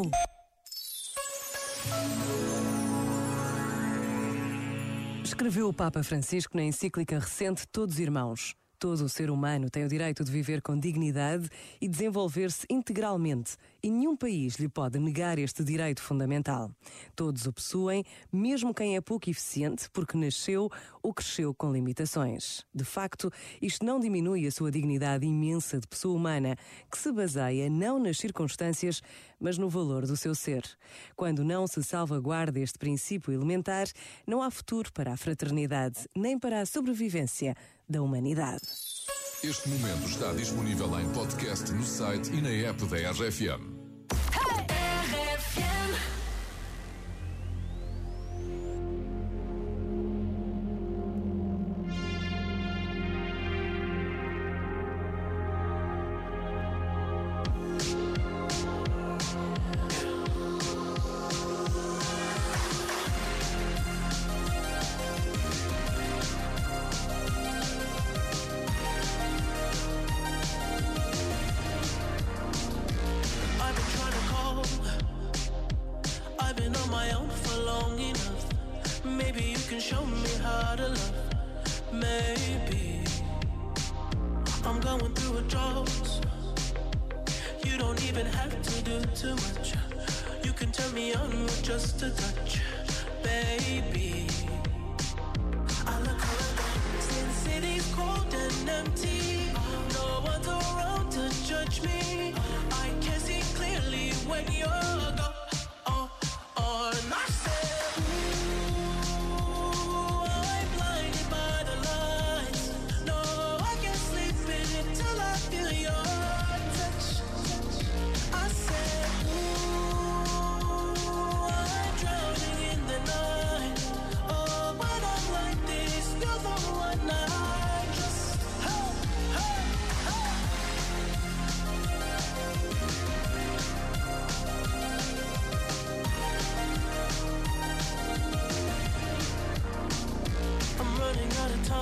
Uau! Escreveu o Papa Francisco na encíclica recente Todos Irmãos. Todo o ser humano tem o direito de viver com dignidade e desenvolver-se integralmente, e nenhum país lhe pode negar este direito fundamental. Todos o possuem, mesmo quem é pouco eficiente, porque nasceu ou cresceu com limitações. De facto, isto não diminui a sua dignidade imensa de pessoa humana, que se baseia não nas circunstâncias, mas no valor do seu ser. Quando não se salvaguarda este princípio elementar, não há futuro para a fraternidade, nem para a sobrevivência da humanidade. Este momento está disponível em podcast no site e na app da RFM. Going through. You don't even have to do too much. You can turn me on with just a touch, baby.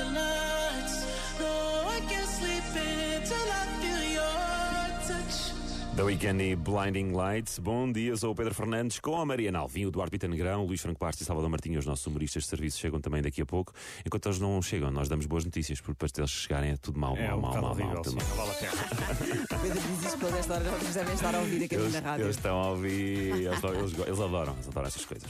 the lights. No, I can't sleep until I feel your touch. Da Weekend e Blinding Lights. Bom dia, sou o Pedro Fernandes com a Mariana Alvim, o Duarte Pita Negrão, o Luís Franco Bastos e Salvador Martinho, os nossos humoristas de serviço chegam também daqui a pouco. Enquanto eles não chegam, nós damos boas notícias, porque depois deles chegarem é tudo mal, É mal, um mal, bocado mal, mal. horrível, tudo sim, mal. não vale a pena. Pedro diz isto toda esta hora, vocês devem estar a ouvir aqui Eles, na rádio. eles estão a ouvir, eles, eles, eles adoram, eles adoram essas coisas.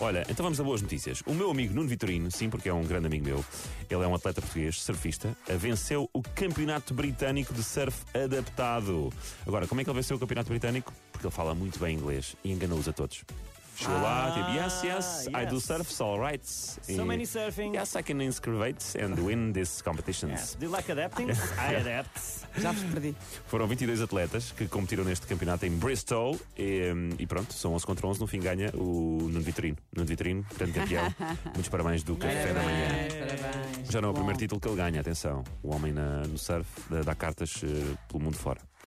Olha, então vamos a boas notícias. O meu amigo Nuno Vitorino, sim, porque é um grande amigo meu, ele é um atleta português, surfista, venceu o Campeonato Britânico de Surf Adaptado. Agora, como é que ele venceu o Campeonato Britânico? Porque ele fala muito bem inglês e enganou-os a todos. Chegou lá, tipo, yes, yes, I do yes. surf, so alright. So many surfing. Yes, I can inscribe and win these competitions. Yes. Do you like adapting? I adapt. Já vos perdi. Foram 22 atletas que competiram neste campeonato em Bristol e, e pronto, são 11 contra 11. No fim ganha o Nuno Vitorino. Nuno Vitorino, grande campeão. Muitos parabéns do Café da Manhã. Parabéns. Já não é o Bom. primeiro título que ele ganha, atenção. O homem na- no surf dá, dá cartas eh, pelo mundo fora.